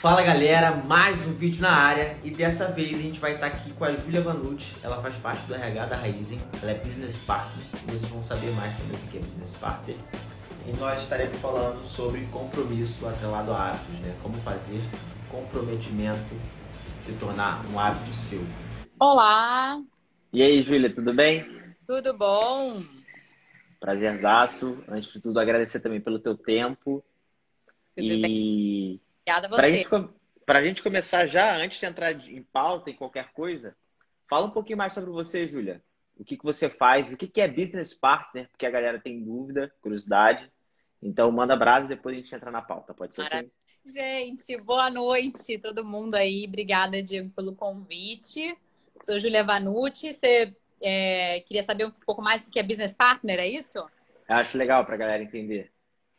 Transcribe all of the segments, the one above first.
Fala galera, mais um vídeo na área e dessa vez a gente vai estar aqui com a Julia Vanucci. Ela faz parte do RH da Raizen, ela é Business Partner. Vocês vão saber mais também o que é Business Partner. E nós estaremos falando sobre compromisso atrelado a hábitos, né? Como fazer comprometimento se tornar um hábito seu. Olá! E aí, Júlia, tudo bem? Tudo bom? Prazerzaço. Antes de tudo, agradecer também pelo teu tempo. Tudo e... bem? Obrigada a você. gente, pra gente começar já, antes de entrar em pauta em qualquer coisa, fala um pouquinho mais sobre você, Júlia. O que, que você faz, o que, que é business partner, porque a galera tem dúvida, curiosidade. Então, manda brasa e depois a gente entra na pauta. Pode ser assim? Maravilha. Gente, boa noite, todo mundo aí. Obrigada, Diego, pelo convite. Sou Julia Vanucci. Você é, queria saber um pouco mais do que é business partner, é isso? Eu acho legal pra galera entender.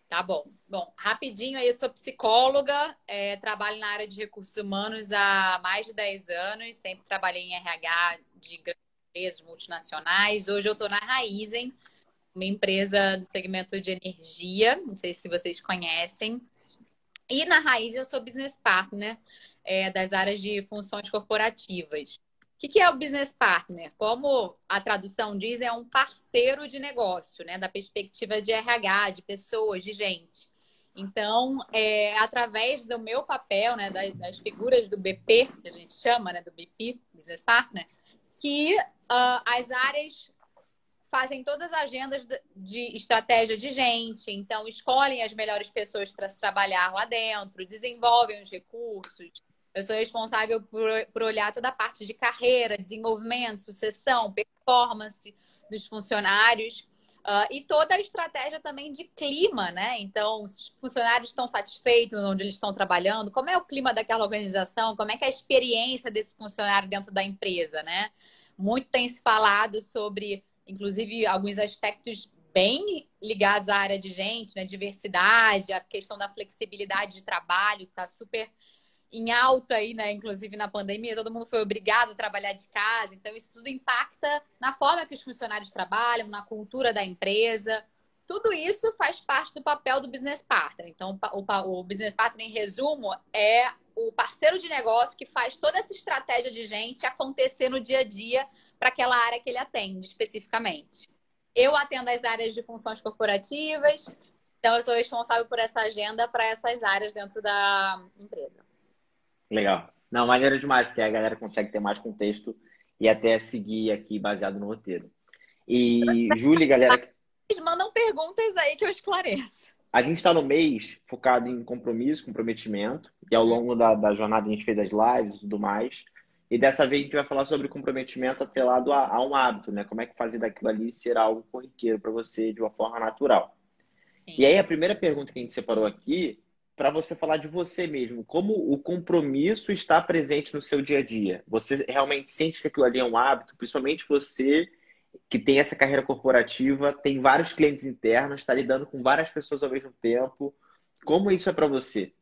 Tá bom. Bom, rapidinho aí, eu sou psicóloga, é, trabalho na área de recursos humanos há mais de 10 anos, sempre trabalhei em RH de grandes empresas multinacionais. Hoje eu estou na Raizen, uma empresa do segmento de energia, não sei se vocês conhecem. E na Raizen eu sou business partner é, das áreas de funções corporativas. O que, que é o business partner? Como a tradução diz, é um parceiro de negócio, né? Da perspectiva de RH, de pessoas, de gente. Então, é através do meu papel, né, das, das figuras do BP, que a gente chama, né, do BP, Business Partner, que ah, as áreas fazem todas as agendas de estratégia de gente, então escolhem as melhores pessoas para se trabalhar lá dentro, desenvolvem os recursos. Eu sou responsável por, por olhar toda a parte de carreira, desenvolvimento, sucessão, performance dos funcionários. ah, e toda a estratégia também de clima, né? Então, se os funcionários estão satisfeitos onde eles estão trabalhando, como é o clima daquela organização, como é que é a experiência desse funcionário dentro da empresa, né? Muito tem se falado sobre inclusive alguns aspectos bem ligados à área de gente, né? Diversidade, a questão da flexibilidade de trabalho, está super em alta aí, né? Inclusive na pandemia, todo mundo foi obrigado a trabalhar de casa, então isso tudo impacta na forma que os funcionários trabalham, na cultura da empresa. Tudo isso faz parte do papel do business partner. Então, o o business partner, em resumo, é o parceiro de negócio que faz toda essa estratégia de gente acontecer no dia a dia para aquela área que ele atende especificamente. Eu atendo as áreas de funções corporativas, então eu sou responsável por essa agenda para essas áreas dentro da empresa. Legal. Não, maneiro demais, porque a galera consegue ter mais contexto e até seguir aqui baseado no roteiro. E, Júlia, galera, Eles mandam perguntas aí que eu esclareço. A gente está no mês focado em compromisso, comprometimento, e ao longo da, da jornada a gente fez as lives e tudo mais. E dessa vez a gente vai falar sobre comprometimento atrelado a, a um hábito, né? Como é que fazer daquilo ali ser algo corriqueiro para você de uma forma natural. Sim. E aí a primeira pergunta que a gente separou aqui, para você falar de você mesmo, como o compromisso está presente no seu dia a dia? Você realmente sente que aquilo ali é um hábito, principalmente você que tem essa carreira corporativa, tem vários clientes internos, está lidando com várias pessoas ao mesmo tempo. Como isso é para você?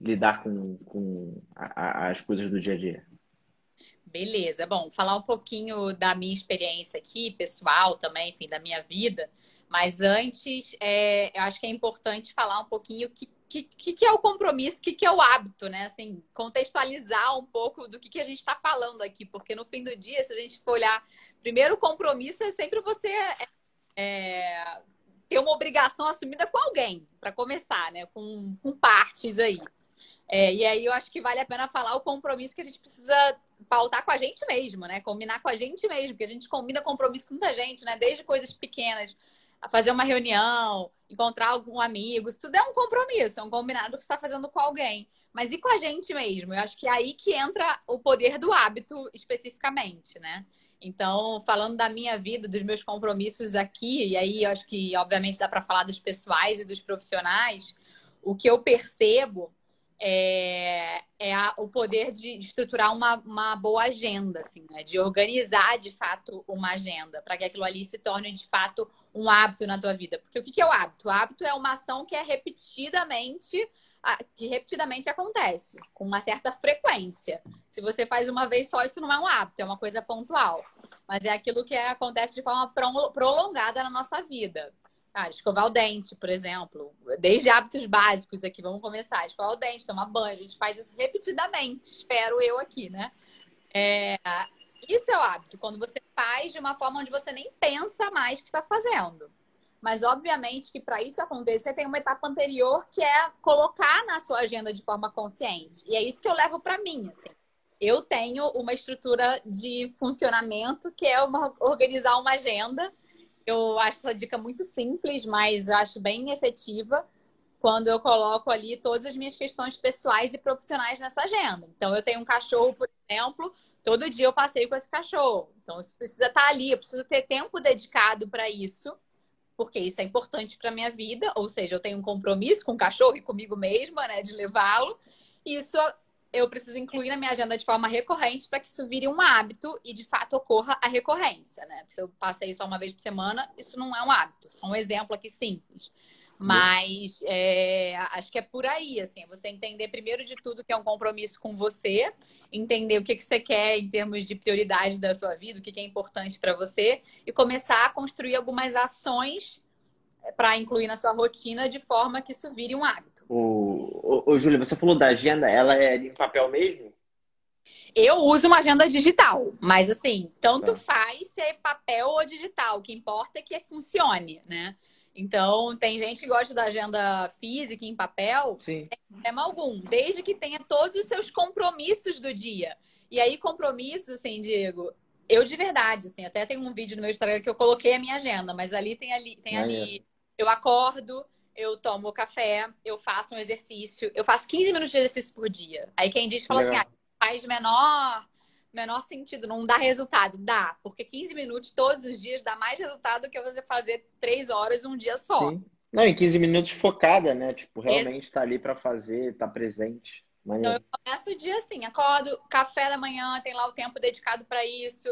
Lidar com, com a- as coisas do dia a dia. Beleza. Bom, falar um pouquinho da minha experiência aqui, pessoal também, enfim, da minha vida. Mas antes, é, eu acho que é importante falar um pouquinho o que, que, que é o compromisso, o que, que é o hábito, né? Assim, contextualizar um pouco do que, que a gente está falando aqui, porque no fim do dia, se a gente for olhar, primeiro o compromisso é sempre você é, ter uma obrigação assumida com alguém, para começar, né? Com, com partes aí. É, e aí eu acho que vale a pena falar o compromisso que a gente precisa pautar com a gente mesmo, né? Combinar com a gente mesmo, porque a gente combina compromisso com muita gente, né? Desde coisas pequenas, fazer uma reunião, encontrar algum amigo, isso tudo é um compromisso, é um combinado que você está fazendo com alguém. Mas e com a gente mesmo? Eu acho que é aí que entra o poder do hábito especificamente, né? Então, falando da minha vida, dos meus compromissos aqui, e aí eu acho que, obviamente, dá para falar dos pessoais e dos profissionais, o que eu percebo é, é a- o poder de estruturar uma, uma boa agenda, assim, né? De organizar de fato uma agenda, para que aquilo ali se torne de fato um hábito na tua vida. Porque o que que é o hábito? O hábito é uma ação que é repetidamente, que repetidamente acontece, com uma certa frequência. Se você faz uma vez só, isso não é um hábito, é uma coisa pontual. Mas é aquilo que acontece de forma pro- prolongada na nossa vida. Ah, escovar o dente, por exemplo. Desde hábitos básicos aqui, vamos começar. Escovar o dente, tomar banho. A gente faz isso repetidamente, espero eu aqui, né? É, isso é o hábito, quando você faz de uma forma onde você nem pensa mais que está fazendo. Mas, obviamente, que para isso acontecer, tem uma etapa anterior que é colocar na sua agenda de forma consciente. E é isso que eu levo para mim. Assim. Eu tenho uma estrutura de funcionamento que é uma, organizar uma agenda. Eu acho essa dica muito simples, mas acho bem efetiva quando eu coloco ali todas as minhas questões pessoais e profissionais nessa agenda. Então, eu tenho um cachorro, por exemplo, todo dia eu passeio com esse cachorro. Então, isso precisa estar ali, eu preciso ter tempo dedicado para isso porque isso é importante para minha vida, ou seja, eu tenho um compromisso com o cachorro e comigo mesma, né, de levá-lo. Isso eu preciso incluir na minha agenda de forma recorrente para que isso vire um hábito e de fato ocorra a recorrência, né? Se eu passei só uma vez por semana, isso não é um hábito, só um exemplo aqui simples. Mas é, acho que é por aí, assim, você entender primeiro de tudo que é um compromisso com você, entender o que, que você quer em termos de prioridade da sua vida, o que, que é importante para você, e começar a construir algumas ações para incluir na sua rotina de forma que isso vire um hábito. Ô, ô, ô Júlia, você falou da agenda, ela é em papel mesmo? Eu uso uma agenda digital, mas assim, tanto tá. faz se é papel ou digital. O que importa é que funcione, né? Então, tem gente que gosta da agenda física em papel, Sim. sem problema algum, desde que tenha todos os seus compromissos do dia. E aí, compromissos, assim, Diego, eu de verdade, assim, até tem um vídeo no meu Instagram que eu coloquei a minha agenda, mas ali tem ali, tem ali, eu acordo, eu tomo café, eu faço um exercício, eu faço 15 minutos de exercício por dia. Aí quem diz fala assim, ah, faz menor menor sentido, não dá resultado. Dá, porque 15 minutos todos os dias dá mais resultado do que você fazer 3 horas um dia só. Sim. Não, em 15 minutos focada, né? Tipo, realmente está ali para fazer, tá presente. Então eu começo o dia assim, acordo, café da manhã, tem lá o tempo dedicado para isso.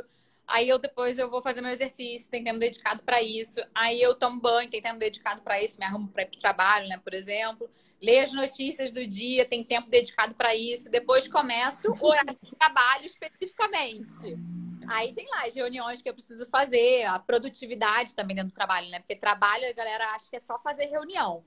Aí eu depois eu vou fazer meu exercício, tem tempo dedicado para isso. Aí eu tomo banho, tem tempo dedicado para isso, me arrumo para ir pro trabalho, né, por exemplo ler as notícias do dia, tem tempo dedicado para isso. Depois começo o horário de trabalho especificamente. Aí tem lá as reuniões que eu preciso fazer, a produtividade também dentro do trabalho, né? Porque trabalho, a galera acha que é só fazer reunião.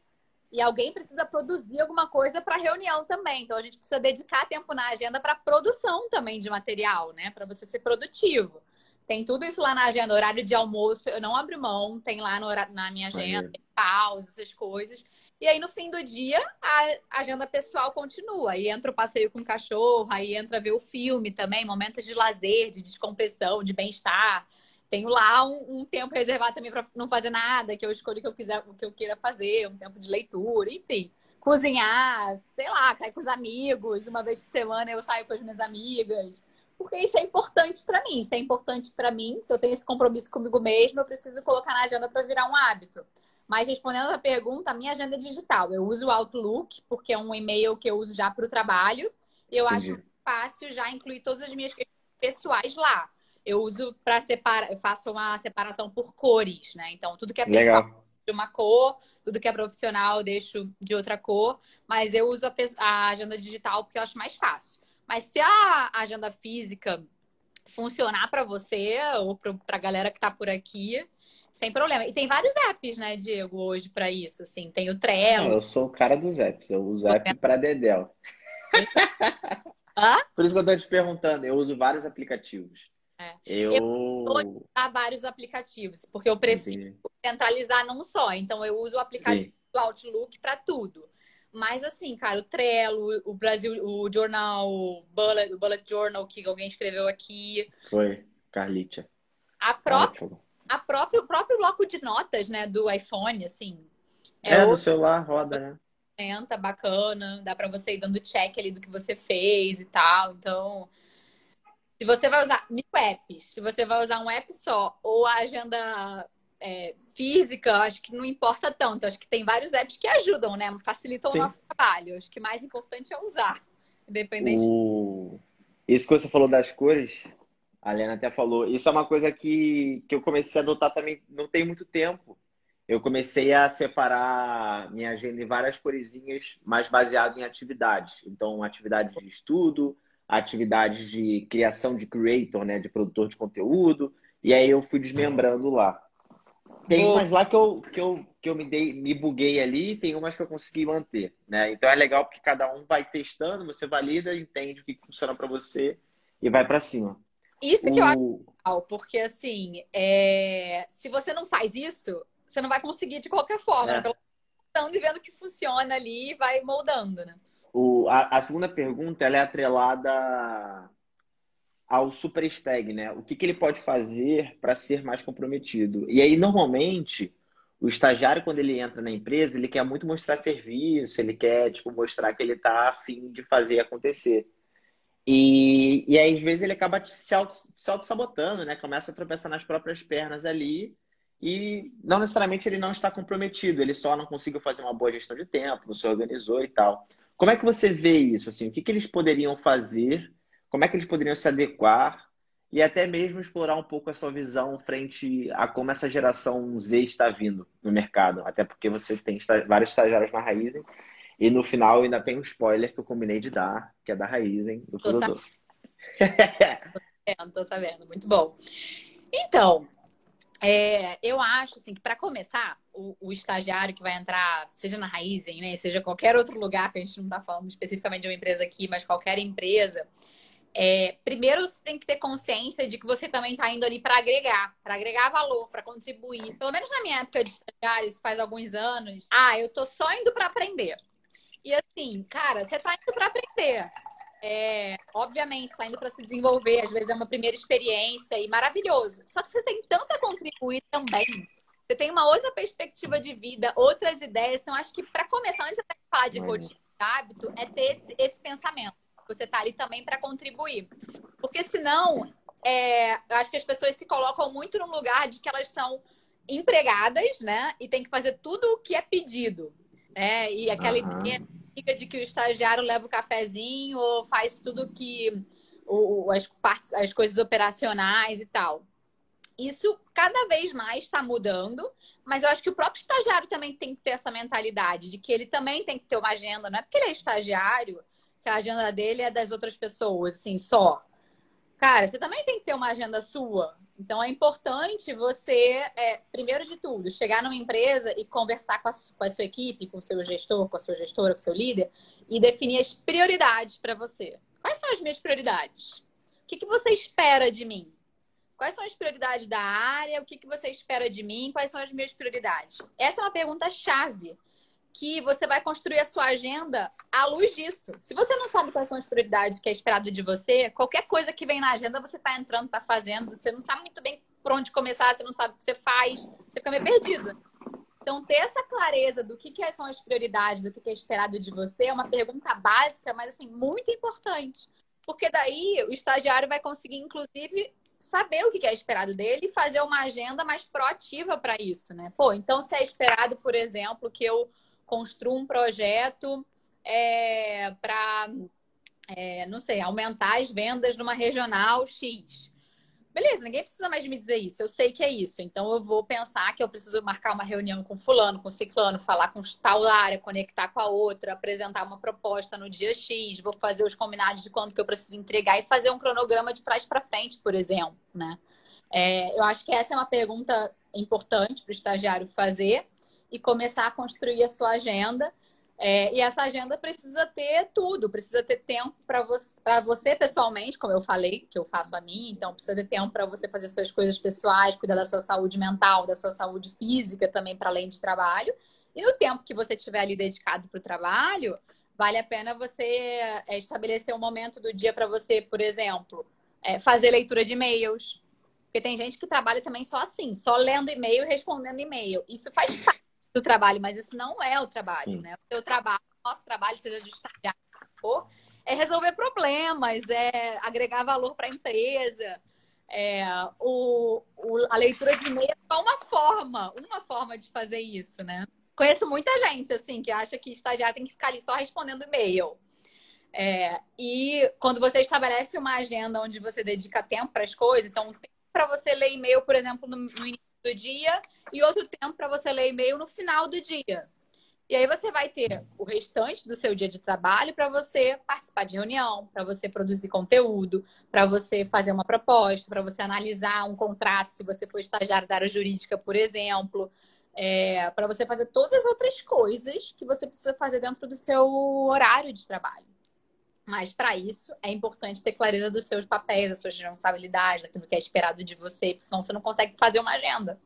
E alguém precisa produzir alguma coisa para reunião também. Então a gente precisa dedicar tempo na agenda para produção também de material, né? Para você ser produtivo. Tem tudo isso lá na agenda, horário de almoço, eu não abro mão, tem lá no, na minha agenda, pausa, essas coisas. E aí, no fim do dia, a agenda pessoal continua. Aí entra o passeio com o cachorro, aí entra ver o filme também, momentos de lazer, de descompressão, de bem-estar. Tenho lá um, um, tempo reservado também para não fazer nada, que eu escolho o que eu quiser, o que eu queira fazer, um tempo de leitura, enfim. Cozinhar, sei lá, cair com os amigos, uma vez por semana eu saio com as minhas amigas. Porque isso é importante para mim, isso é importante para mim. Se eu tenho esse compromisso comigo mesmo, eu preciso colocar na agenda para virar um hábito. Mas respondendo a pergunta, a minha agenda é digital. Eu uso o Outlook, porque é um e-mail que eu uso já para o trabalho. Eu Entendi. acho fácil já incluir todas as minhas questões pessoais lá. Eu uso para separar, eu faço uma separação por cores, né? Então, tudo que é pessoal Legal. de uma cor, tudo que é profissional eu deixo de outra cor, mas eu uso a, a agenda digital porque eu acho mais fácil. Mas se a agenda física funcionar para você ou para a galera que está por aqui, sem problema. E tem vários apps, né, Diego, hoje para isso. Assim, tem o Trello. Não, eu sou o cara dos apps. Eu uso app para Dedel. Hã? Por isso que eu estou te perguntando. Eu uso vários aplicativos. É. Eu... eu vou usar vários aplicativos, porque eu prefiro Entendi. centralizar num só. Então, eu uso o aplicativo Sim. do Outlook para tudo. Mas assim, cara, o Trello, o Brasil, o jornal Bullet, o Bullet Journal que alguém escreveu aqui. Foi, Carlitia. A própria a próprio, o próprio bloco de notas, né, do iPhone, assim. É, é no celular roda, né? Bacana, dá para você ir dando check ali do que você fez e tal. Então, se você vai usar mil apps, se você vai usar um app só ou a agenda é, física, acho que não importa tanto. Acho que tem vários apps que ajudam, né? Facilitam Sim. o nosso trabalho. Acho que o mais importante é usar, independente. O... Isso que você falou das cores, a Lena até falou. Isso é uma coisa que, que eu comecei a adotar também não tem muito tempo. Eu comecei a separar minha agenda em várias coresinhas, mais baseado em atividades. Então, atividades de estudo, atividades de criação de creator, né, de produtor de conteúdo. E aí eu fui desmembrando lá. Tem umas lá que eu, que eu, que eu me, dei, me buguei ali, tem umas que eu consegui manter, né? Então é legal porque cada um vai testando, você valida, entende o que funciona para você e vai para cima. Isso o... que eu acho legal, porque assim, é... se você não faz isso, você não vai conseguir de qualquer forma, é. Pelo e vendo que funciona ali e vai moldando, né? O, a, a segunda pergunta ela é atrelada ao super stag, né? O que, que ele pode fazer para ser mais comprometido? E aí, normalmente, o estagiário, quando ele entra na empresa, ele quer muito mostrar serviço, ele quer, tipo, mostrar que ele está afim de fazer acontecer. E, e aí, às vezes, ele acaba se auto-sabotando, auto né? Começa a tropeçar nas próprias pernas ali e não necessariamente ele não está comprometido, ele só não conseguiu fazer uma boa gestão de tempo, não se organizou e tal. Como é que você vê isso? Assim, o que, que eles poderiam fazer como é que eles poderiam se adequar e até mesmo explorar um pouco a sua visão frente a como essa geração Z está vindo no mercado. Até porque você tem vários estagiários na Raizen e no final ainda tem um spoiler que eu combinei de dar, que é da Raizen, do tô produtor. Sabendo, tô sabendo, muito bom. Então, é, eu acho assim que para começar, o, o, estagiário que vai entrar, seja na Raizen, né, seja qualquer outro lugar, que a gente não está falando especificamente de uma empresa aqui, mas qualquer empresa, é, primeiro você tem que ter consciência de que você também está indo ali para agregar, para agregar valor, para contribuir. Pelo menos na minha época de estagiários, faz alguns anos, ah, eu tô só indo para aprender. E assim, cara, você está indo para aprender. É, obviamente, está indo para se desenvolver, às vezes é uma primeira experiência e maravilhoso. Só que você tem tanto a contribuir também. Você tem uma outra perspectiva de vida, outras ideias. Então, acho que para começar, antes de falar de rotina, de hábito, é ter esse, esse pensamento você está ali também para contribuir. Porque senão, é, eu acho que as pessoas se colocam muito no lugar de que elas são empregadas, né? E tem que fazer tudo o que é pedido. Né? E aquela uhum. ideia de que o estagiário leva o cafezinho ou faz tudo que o, as, partes, as coisas operacionais e tal. Isso cada vez mais está mudando, mas eu acho que o próprio estagiário também tem que ter essa mentalidade de que ele também tem que ter uma agenda, não é porque ele é estagiário que a agenda dele é das outras pessoas, assim, só. Cara, você também tem que ter uma agenda sua. Então é importante você, é, primeiro de tudo, chegar numa empresa e conversar com a, com a sua equipe, com o seu gestor, com a sua gestora, com o seu líder, e definir as prioridades para você. Quais são as minhas prioridades? O que, que você espera de mim? Quais são as prioridades da área? O que, que você espera de mim? Quais são as minhas prioridades? Essa é uma pergunta chave que você vai construir a sua agenda à luz disso. Se você não sabe quais são as prioridades que é esperado de você, qualquer coisa que vem na agenda você está entrando, está fazendo, você não sabe muito bem por onde começar, você não sabe o que você faz, você fica meio perdido. Então, ter essa clareza do que, que são as prioridades, do que, que é esperado de você, é uma pergunta básica, mas assim, muito importante. Porque daí o estagiário vai conseguir, inclusive, saber o que é esperado dele e fazer uma agenda mais proativa para isso, né? Pô, então se é esperado, por exemplo, que eu construo um projeto é, para, é, não sei, aumentar as vendas numa regional X. Beleza, ninguém precisa mais me dizer isso. Eu sei que é isso. Então eu vou pensar que eu preciso marcar uma reunião com fulano, com ciclano, falar com tal área, conectar com a outra, apresentar uma proposta no dia X, vou fazer os combinados de quanto que eu preciso entregar e fazer um cronograma de trás para frente, por exemplo, né? É, eu acho que essa é uma pergunta importante para o estagiário fazer e começar a construir a sua agenda. É, e essa agenda precisa ter tudo, precisa ter tempo para você, você pessoalmente, como eu falei, que eu faço a mim, então precisa ter tempo para você fazer suas coisas pessoais, cuidar da sua saúde mental, da sua saúde física também, para além de trabalho. E no tempo que você estiver ali dedicado para o trabalho, vale a pena você é, estabelecer um momento do dia para você, por exemplo, é, fazer leitura de e-mails. Porque tem gente que trabalha também só assim, só lendo e-mail e respondendo e-mail. Isso faz parte do trabalho, mas isso não é o trabalho, Sim. né? O seu trabalho, o nosso trabalho, seja de estagiário, é resolver problemas, é agregar valor para a empresa. É, o, o, a leitura de e-mail é só uma forma, uma forma de fazer isso, né? Conheço muita gente, assim, que acha que estagiário tem que ficar ali só respondendo e-mail. É, e quando você estabelece uma agenda onde você dedica tempo para as coisas, então, para você ler e-mail, por exemplo, no, no início do dia e outro tempo para você ler e-mail no final do dia. E aí você vai ter o restante do seu dia de trabalho para você participar de reunião, para você produzir conteúdo, para você fazer uma proposta, para você analisar um contrato, se você for estagiário da área jurídica, por exemplo, é, para você fazer todas as outras coisas que você precisa fazer dentro do seu horário de trabalho. Mas para isso é importante ter clareza dos seus papéis, das suas responsabilidades, daquilo que é esperado de você, porque senão você não consegue fazer uma agenda.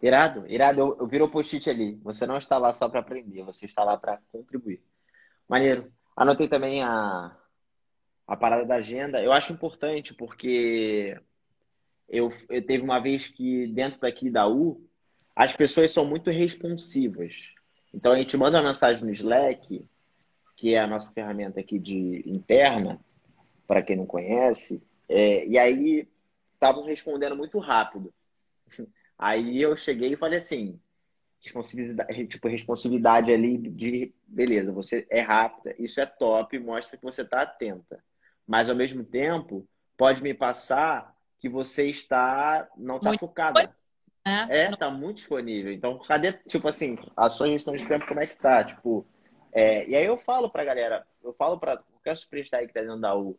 Irado, irado. Eu, eu viro o post-it ali. Você não está lá só para aprender, você está lá para contribuir. Maneiro. Anotei também a, a parada da agenda. Eu acho importante porque eu, eu teve uma vez que dentro daqui da U, as pessoas são muito responsivas. Então a gente manda uma mensagem no Slack, que é a nossa ferramenta aqui de interna, para quem não conhece, é, e aí estavam respondendo muito rápido. Aí eu cheguei e falei assim, responsabilidade, tipo, responsividade ali de, beleza, você é rápida, isso é top, mostra que você está atenta. Mas ao mesmo tempo, pode me passar que você está, não está focada. É, é, tá muito disponível. Então, cadê, tipo assim, a sua gestão de tempo, como é que tá? Tipo, é, e aí eu falo pra galera, eu falo pra qualquer superstar que tá dentro da U,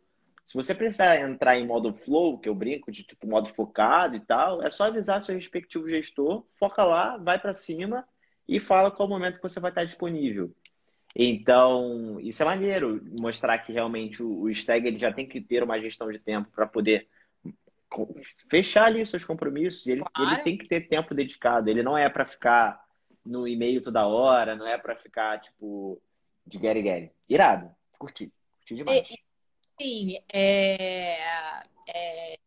se você precisar entrar em modo flow, que eu brinco de tipo modo focado e tal, é só avisar seu respectivo gestor, foca lá, vai para cima e fala qual momento que você vai estar disponível. Então, isso é maneiro, mostrar que realmente o, o Stag ele já tem que ter uma gestão de tempo para poder fechar ali seus compromissos. Ele, claro. ele tem que ter tempo dedicado. Ele não é para ficar no e-mail toda hora, não é para ficar tipo de Gary Gary. Irado, curti, curti demais. Sim, é, é,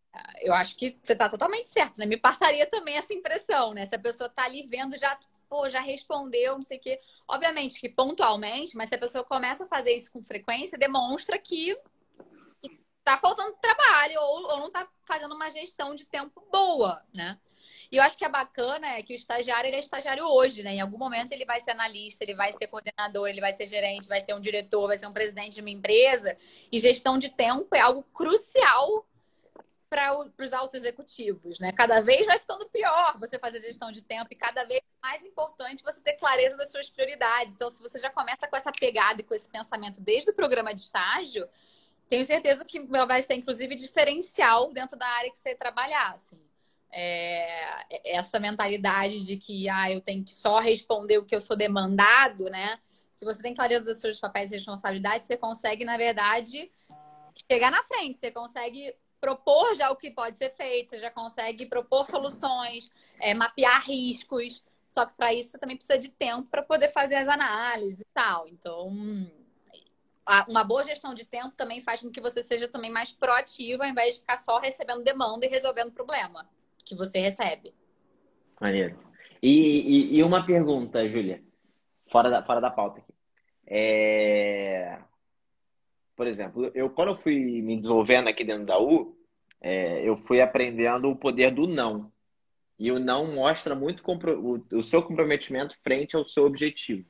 eu acho que você está totalmente certo, né? Me passaria também essa impressão, né? Se a pessoa está ali vendo, já, pô, já respondeu, não sei o quê. Obviamente que pontualmente, mas se a pessoa começa a fazer isso com frequência, demonstra que está faltando trabalho ou, ou não está fazendo uma gestão de tempo boa, né? E eu acho que é bacana é que o estagiário ele é estagiário hoje, né? Em algum momento ele vai ser analista, ele vai ser coordenador, ele vai ser gerente, vai ser um diretor, vai ser um presidente de uma empresa. E gestão de tempo é algo crucial para os altos executivos, né? Cada vez vai ficando pior você fazer gestão de tempo e cada vez mais importante você ter clareza das suas prioridades. Então, se você já começa com essa pegada e com esse pensamento desde o programa de estágio, tenho certeza que vai ser inclusive diferencial dentro da área que você trabalhar, assim é, essa mentalidade de que ah, eu tenho que só responder o que eu sou demandado, né? Se você tem clareza dos seus papéis e responsabilidades, você consegue, na verdade, chegar na frente, você consegue propor já o que pode ser feito, você já consegue propor soluções, é, mapear riscos. Só que para isso você também precisa de tempo para poder fazer as análises e tal. Então, uma boa gestão de tempo também faz com que você seja também mais proativa, ao invés de ficar só recebendo demanda e resolvendo problema que você recebe. Maneiro. E, e, e uma pergunta, Júlia, fora da, fora da pauta aqui. É... Por exemplo, eu quando eu fui me desenvolvendo aqui dentro da U, é, eu fui aprendendo o poder do não. E o não mostra muito o, o seu comprometimento frente ao seu objetivo.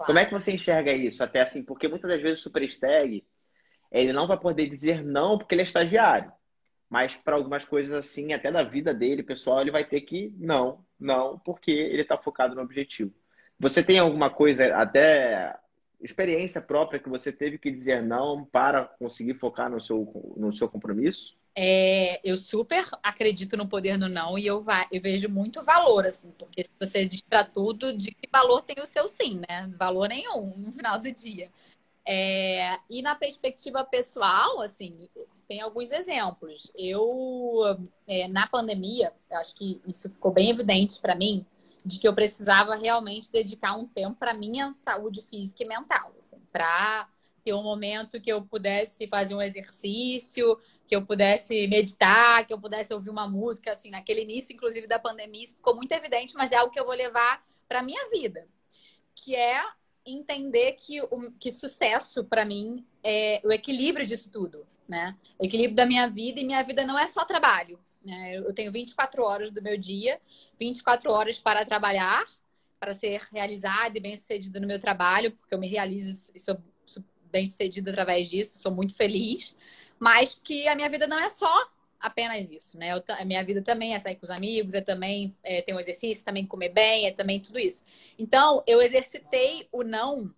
Claro. Como é que você enxerga isso? Até assim, porque muitas das vezes o super stag, ele não vai poder dizer não porque ele é estagiário. Mas para algumas coisas assim, até da vida dele, pessoal, ele vai ter que não, não, porque ele está focado no objetivo. Você tem alguma coisa, até experiência própria que você teve que dizer não para conseguir focar no seu, no seu compromisso? É, eu super acredito no poder do não e eu, eu vejo muito valor, assim, porque se você diz para tudo, de que valor tem o seu sim, né? Valor nenhum no final do dia. É, e na perspectiva pessoal, assim, tem alguns exemplos. Eu, é, na pandemia, acho que isso ficou bem evidente para mim, de que eu precisava realmente dedicar um tempo para minha saúde física e mental, assim, para ter um momento que eu pudesse fazer um exercício, que eu pudesse meditar, que eu pudesse ouvir uma música, assim, naquele início, inclusive, da pandemia, isso ficou muito evidente, mas é algo que eu vou levar para minha vida, que é entender que, o, que sucesso para mim é o equilíbrio disso tudo né? O equilíbrio da minha vida e minha vida não é só trabalho. Né? Eu tenho 24 horas do meu dia, 24 horas para trabalhar, para ser realizada e bem-sucedida no meu trabalho, porque eu me realizo e sou, sou bem-sucedida através disso, sou muito feliz. Mas que a minha vida não é só apenas isso, né? Eu, a minha vida também é sair com os amigos, é também é, ter um exercício, também comer bem, é também tudo isso. Então, eu exercitei o não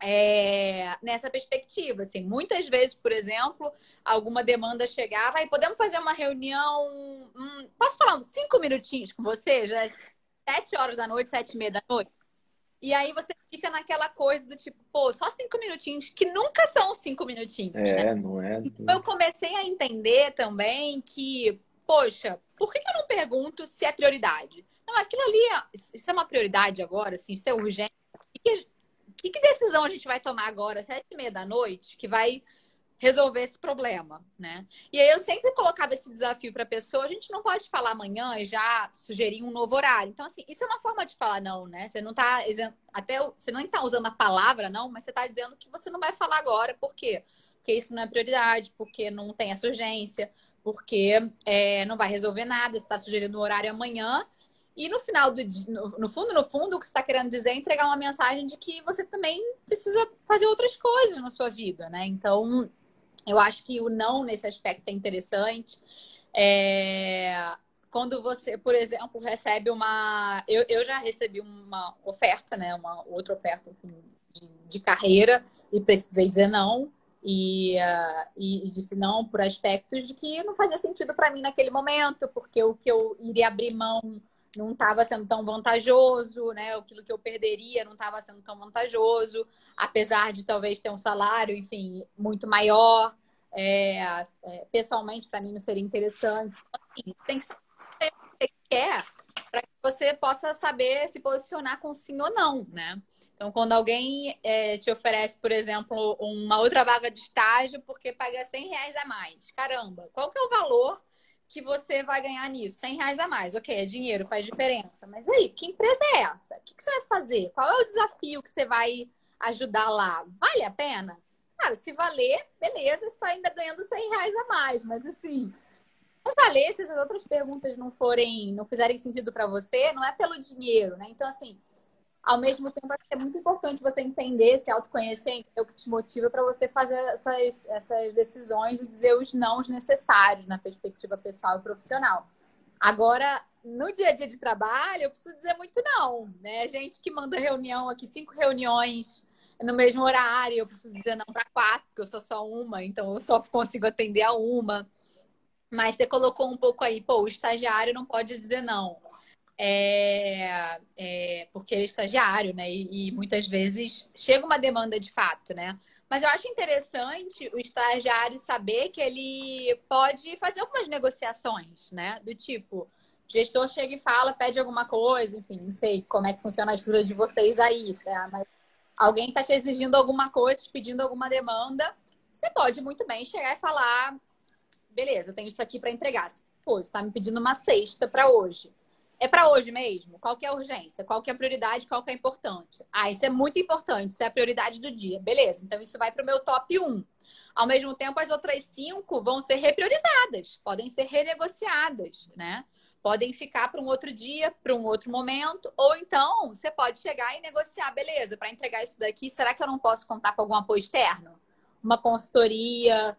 é, nessa perspectiva. Assim, muitas vezes, por exemplo, alguma demanda chegava e podemos fazer uma reunião. Hum, posso falar uns cinco minutinhos com você? Já é sete horas da noite, sete e meia da noite. E aí você fica naquela coisa do tipo, pô, só cinco minutinhos, que nunca são cinco minutinhos. É, né? não é. Então eu comecei a entender também que, poxa, por que eu não pergunto se é prioridade? Não, aquilo ali, isso é uma prioridade agora, assim, isso é urgente. que, que, que decisão a gente vai tomar agora, sete e meia da noite, que vai resolver esse problema, né? E aí eu sempre colocava esse desafio para a pessoa, a gente não pode falar amanhã e já sugerir um novo horário. Então assim, isso é uma forma de falar não, né? Você não tá até você não está usando a palavra não, mas você está dizendo que você não vai falar agora, por quê? Porque isso não é prioridade, porque não tem essa urgência, porque é, não vai resolver nada, você está sugerindo um horário amanhã e no final do no, no fundo, no fundo, o que você está querendo dizer é entregar uma mensagem de que você também precisa fazer outras coisas na sua vida, né? Então, eu acho que o não nesse aspecto é interessante. É... Quando você, por exemplo, recebe uma. Eu, eu já recebi uma oferta, né? Uma outra oferta enfim, de, de carreira e precisei dizer não. E, uh, e, disse não por aspectos de que não fazia sentido para mim naquele momento, porque o que eu iria abrir mão não estava sendo tão vantajoso, né? Aquilo que eu perderia não estava sendo tão vantajoso, apesar de talvez ter um salário, enfim, muito maior. É, é, pessoalmente, para mim, não seria interessante. Então, assim, tem que saber o que você quer para que você possa saber se posicionar com sim ou não, né? Então, quando alguém é, te oferece, por exemplo, uma outra vaga de estágio porque paga 100 reais a mais, caramba, qual que é o valor que você vai ganhar nisso? 100 reais a mais. Ok, é dinheiro, faz diferença. Mas aí, que empresa é essa? O que, você vai fazer? Qual é o desafio que você vai ajudar lá? Vale a pena? Cara, se valer, beleza, está ainda ganhando 100 reais a mais. Mas assim, não valer se essas outras perguntas não forem, não fizerem sentido para você, não é pelo dinheiro, né? Então, assim, ao mesmo tempo, é muito importante você entender, se autoconhecer, é o que te motiva para você fazer essas, essas decisões e dizer os nãos necessários na perspectiva pessoal e profissional. Agora, no dia a dia de trabalho, eu preciso dizer muito não, né? Gente que manda reunião aqui, cinco reuniões no mesmo horário, eu preciso dizer não para quatro, porque eu sou só uma, então eu só consigo atender a uma. Mas você colocou um pouco aí, pô, o estagiário não pode dizer não é, é, porque ele é estagiário, né? E, e, muitas vezes chega uma demanda de fato, né? Mas eu acho interessante o estagiário saber que ele pode fazer algumas negociações, né? Do tipo, o gestor chega e fala, pede alguma coisa, enfim, não sei como é que funciona a estrutura de vocês aí, tá? Mas alguém está te exigindo alguma coisa, te pedindo alguma demanda, você pode muito bem chegar e falar, beleza, eu tenho isso aqui para entregar. Pô, você está me pedindo uma cesta para hoje é para hoje mesmo? Qual que é a urgência? Qual que é a prioridade? Qual que é importante? Ah, isso é muito importante, isso é a prioridade do dia. Beleza, então isso vai para o meu top 1. Ao mesmo tempo, as outras cinco vão ser repriorizadas, podem ser renegociadas, né? Podem ficar para um outro dia, para um outro momento, ou então você pode chegar e negociar, beleza, para entregar isso daqui, será que eu não posso contar com algum apoio externo? Uma consultoria,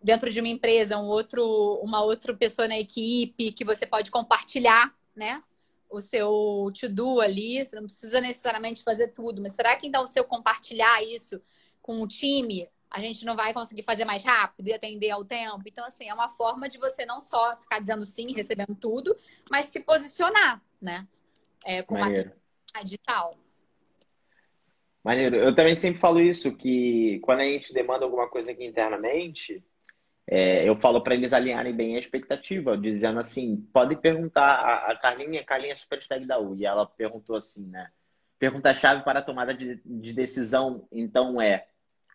dentro de uma empresa, um outro, uma outra pessoa na equipe que você pode compartilhar né? O seu to-do ali, você não precisa necessariamente fazer tudo, mas será que então se eu compartilhar isso com o time, a gente não vai conseguir fazer mais rápido e atender ao tempo? Então, assim, é uma forma de você não só ficar dizendo sim, recebendo tudo, mas se posicionar, né? É, com Maneiro. maturidade e tal. Maneiro. Eu também sempre falo isso, que quando a gente demanda alguma coisa aqui internamente, é, eu falo para eles alinharem bem a expectativa, dizendo assim, podem perguntar, a, a Carlinha, a Carlinha é super stag da U, e ela perguntou assim, né? Pergunta-chave para a tomada de, de, decisão, então, é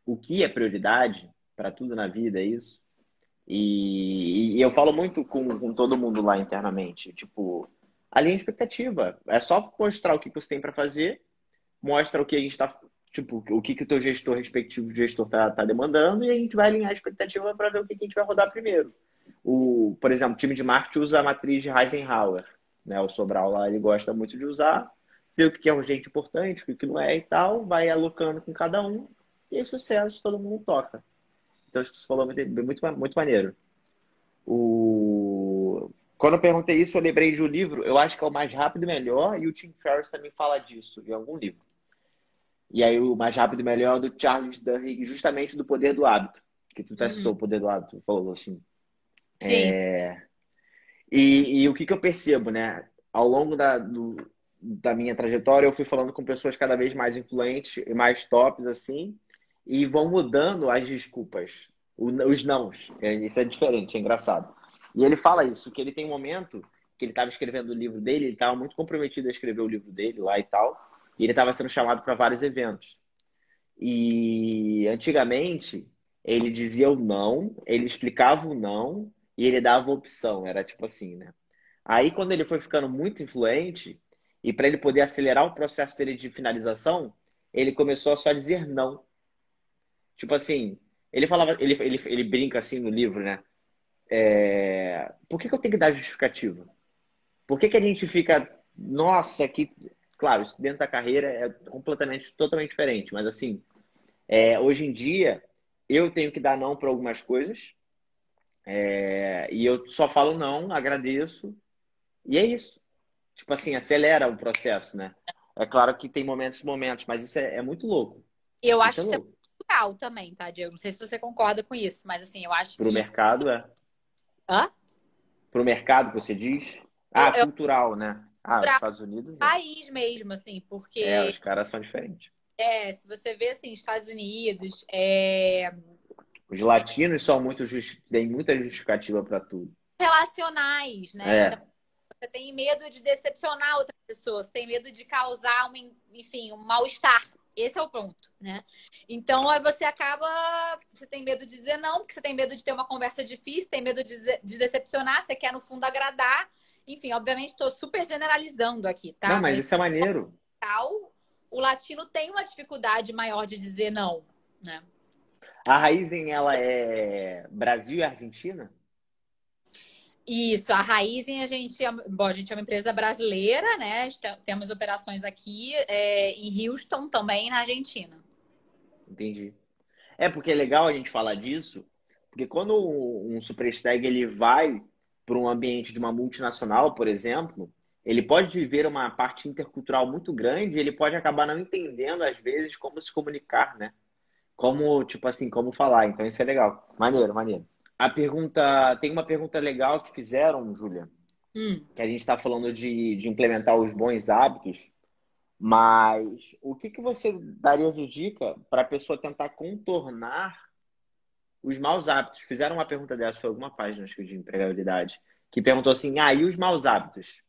o que é prioridade para tudo na vida, é isso? E, e, eu falo muito com, com todo mundo lá internamente, tipo, alinha a expectativa. É só mostrar o que você tem para fazer, mostra o que a gente está tipo, o que, que o teu gestor, respectivo gestor, tá, tá demandando, e a gente vai alinhar a expectativa para ver o que, que a gente vai rodar primeiro. O, por exemplo, o time de marketing usa a matriz de Eisenhower, né? O Sobral lá, ele gosta muito de usar, vê o que é urgente importante, o que não é e tal, vai alocando com cada um, e é sucesso, todo mundo toca. Então, isso que você falou muito, muito, muito maneiro. o... Quando eu perguntei isso, eu lembrei de um livro, eu acho que é o Mais Rápido e Melhor, e o Tim Ferriss também fala disso em algum livro. E aí o Mais Rápido e Melhor é do Charles Duhigg, justamente do Poder do Hábito, que tu até uhum. o Poder do Hábito, falou assim. Sim. É... E, e, o que, que eu percebo, né? Ao longo da, do, da minha trajetória, eu fui falando com pessoas cada vez mais influentes e mais tops, assim, e vão mudando as desculpas, os nãos. É, isso é diferente, é engraçado. E ele fala isso, que ele tem um momento que ele estava escrevendo o livro dele, ele estava muito comprometido a escrever o livro dele lá e tal, e ele estava sendo chamado para vários eventos. E antigamente ele dizia o não, ele explicava o não e ele dava opção, era tipo assim, né? Aí quando ele foi ficando muito influente e para ele poder acelerar o processo dele de finalização, ele começou a só dizer não. Tipo assim, ele falava, ele, ele, ele brinca assim no livro, né? É, por que, que eu tenho que dar justificativa? Por que, que a gente fica, nossa, que. Claro, isso dentro da carreira é completamente, totalmente diferente, mas assim, é, hoje em dia, eu tenho que dar não para algumas coisas, é, e eu só falo não, agradeço, e é isso. Tipo assim, acelera o processo, né? É claro que tem momentos e momentos, mas isso é, é muito louco. Eu acho isso é que isso é cultural também, tá, Diego? Não sei se você concorda com isso, mas assim, eu acho Pro que... mercado, é. Hã? Pro mercado, você diz? Ah, eu, cultural, né? Ah, os Estados Unidos. É. País mesmo, assim, porque. É, os caras são diferentes. É, se você vê assim, Estados Unidos, é... Os latinos são muito just... têm muita justificativa para tudo. Relacionais, né? É. Então, você tem medo de decepcionar outras pessoas, tem medo de causar, um, enfim, um mal-estar. Esse é o ponto, né? Então, aí você acaba. Você tem medo de dizer não, porque você tem medo de ter uma conversa difícil, tem medo de, de decepcionar, você quer, no fundo, agradar. Enfim, obviamente, estou super generalizando aqui, tá? Não, mas isso é maneiro. O latino tem uma dificuldade maior de dizer não, né? A Raizen, ela é Brasil e Argentina? Isso, a Raizen, a gente, é, bom, a gente é uma empresa brasileira, né? Temos operações aqui é, em Houston também, na Argentina. Entendi. É porque é legal a gente falar disso, porque quando um superstag ele vai para um ambiente de uma multinacional, por exemplo, ele pode viver uma parte intercultural muito grande, e ele pode acabar não entendendo às vezes como se comunicar, né? Como, tipo assim, como falar. Então isso é legal. Maneiro, maneiro. A pergunta. Tem uma pergunta legal que fizeram, Júlia, hum. que a gente está falando de, de implementar os bons hábitos, mas o que, que você daria de dica para a pessoa tentar contornar os maus hábitos? Fizeram uma pergunta dessa, foi alguma página, acho que de empregabilidade, que perguntou assim: ah, e os maus hábitos?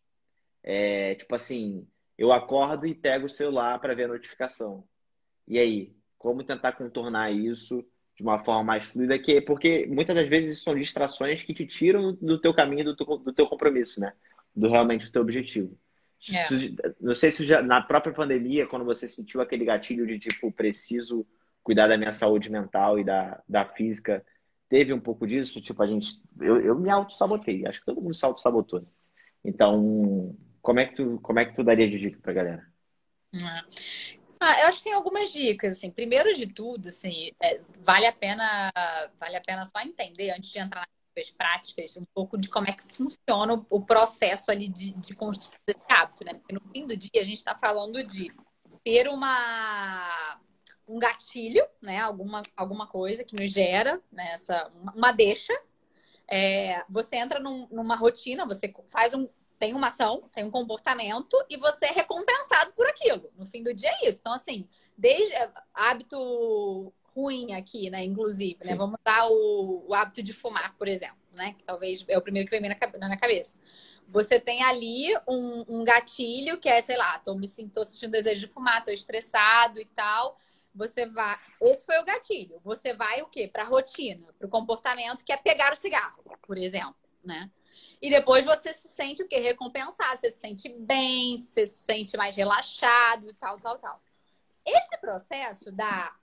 É, tipo assim, eu acordo e pego o celular para ver a notificação. E aí, como tentar contornar isso? de uma forma mais fluida, que, porque muitas das vezes são distrações que te tiram do teu caminho, do teu, do teu compromisso, né? Do realmente do teu objetivo. É. Não sei se já, na própria pandemia, quando você sentiu aquele gatilho de tipo, preciso cuidar da minha saúde mental e da, da física, teve um pouco disso? Tipo, a gente. Eu, eu me auto-sabotei, acho que todo mundo se auto-sabotou. Então, como é, que tu, como é que tu daria de dica pra galera? É. Ah, eu acho que tem algumas dicas, assim. Primeiro de tudo, assim, é, vale a pena, vale a pena só entender antes de entrar nas práticas um pouco de como é que funciona o, o processo ali de, de construção desse hábito, né? Porque no fim do dia a gente está falando de ter uma um gatilho, né? Alguma, alguma coisa que nos gera né? Essa, uma, deixa. É, você entra num, numa rotina, você faz um, tem uma ação, tem um comportamento e você é recompensado por aquilo. No fim do dia é isso. Então, assim, desde é, hábito ruim aqui, né? Inclusive, né? Vamos dar o, o, hábito de fumar, por exemplo, né? Que talvez é o primeiro que vem na, na minha cabeça. Você tem ali um, um, gatilho que é, sei lá, tô me tô sentindo desejo de fumar, tô estressado e tal. Você vai. Esse foi o gatilho. Você vai o quê? Para a rotina, para o comportamento que é pegar o cigarro, por exemplo, né? E depois você se sente o quê? Recompensado, você se sente bem, você se sente mais relaxado e tal, tal, tal. Esse processo da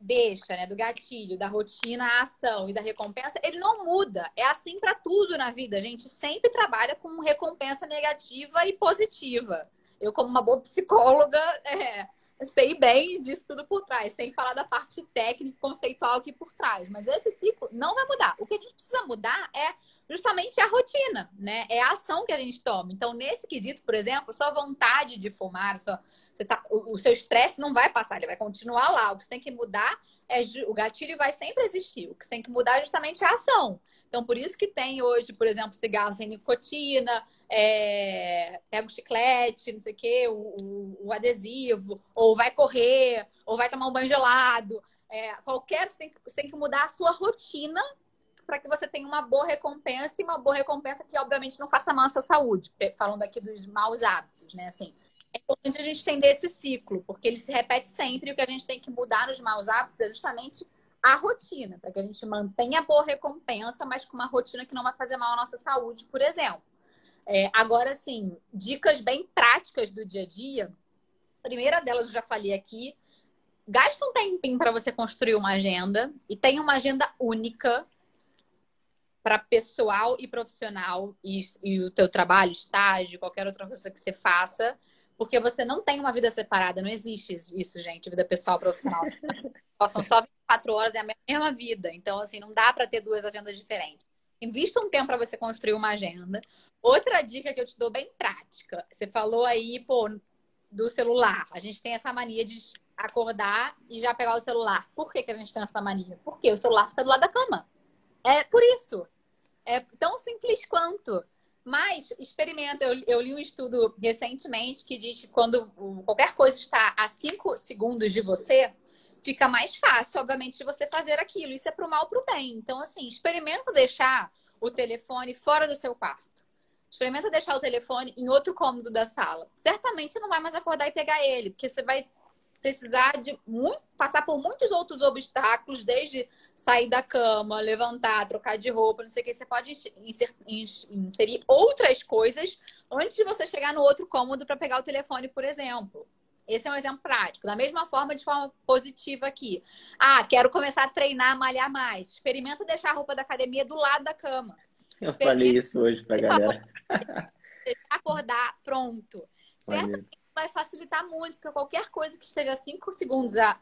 deixa, né, do gatilho, da rotina, a ação e da recompensa, ele não muda. É assim para tudo na vida. A gente sempre trabalha com recompensa negativa e positiva. Eu, como uma boa psicóloga, é, sei bem disso tudo por trás, sem falar da parte técnica conceitual aqui por trás. Mas esse ciclo não vai mudar. O que a gente precisa mudar é justamente a rotina, né? É a ação que a gente toma. Então, nesse quesito, por exemplo, sua vontade de fumar, sua, você tá, o, o seu estresse não vai passar, ele vai continuar lá. O que você tem que mudar é o gatilho vai sempre existir. O que você tem que mudar é justamente a ação. Então, por isso que tem hoje, por exemplo, cigarro sem nicotina, é, pega o chiclete, não sei o quê, o, o, o, adesivo, ou vai correr, ou vai tomar um banho gelado. É, qualquer, você tem, que, você tem que mudar a sua rotina para que você tenha uma boa recompensa e uma boa recompensa que, obviamente, não faça mal à sua saúde. Falando aqui dos maus hábitos, né? Assim, é importante a gente entender esse ciclo, porque ele se repete sempre e o que a gente tem que mudar nos maus hábitos é justamente a rotina, para que a gente mantenha a boa recompensa, mas com uma rotina que não vai fazer mal à nossa saúde, por exemplo. É, agora, sim, dicas bem práticas do dia a dia. Primeira delas eu já falei aqui. Gasta um tempinho para você construir uma agenda e tenha uma agenda única para pessoal e profissional e, e, o teu trabalho, estágio, qualquer outra coisa que você faça, porque você não tem uma vida separada, não existe isso, gente, vida pessoal profissional. São só 24 horas, é a mesma vida. Então, assim, não dá para ter duas agendas diferentes. Invista um tempo para você construir uma agenda. Outra dica que eu te dou bem prática. Você falou aí, pô, do celular. A gente tem essa mania de acordar e já pegar o celular. Por que, que a gente tem essa mania? Porque o celular fica do lado da cama. É por isso. É tão simples quanto. Mas experimenta. Eu, eu, li um estudo recentemente que diz que quando qualquer coisa está a 5 segundos de você, fica mais fácil, obviamente, de você fazer aquilo. Isso é pro mal, pro bem. Então, assim, experimenta deixar o telefone fora do seu quarto. Experimenta deixar o telefone em outro cômodo da sala. Certamente você não vai mais acordar e pegar ele, porque você vai precisar de muito, passar por muitos outros obstáculos, desde sair da cama, levantar, trocar de roupa, não sei o que. Você pode inserir outras coisas antes de você chegar no outro cômodo para pegar o telefone, por exemplo. Esse é um exemplo prático. Da mesma forma, de forma positiva aqui. Ah, quero começar a treinar, malhar mais. Experimenta deixar a roupa da academia do lado da cama. Eu falei isso hoje pra galera. Acordar, pronto. Certamente vai facilitar muito, porque qualquer coisa que esteja 5 segundos a,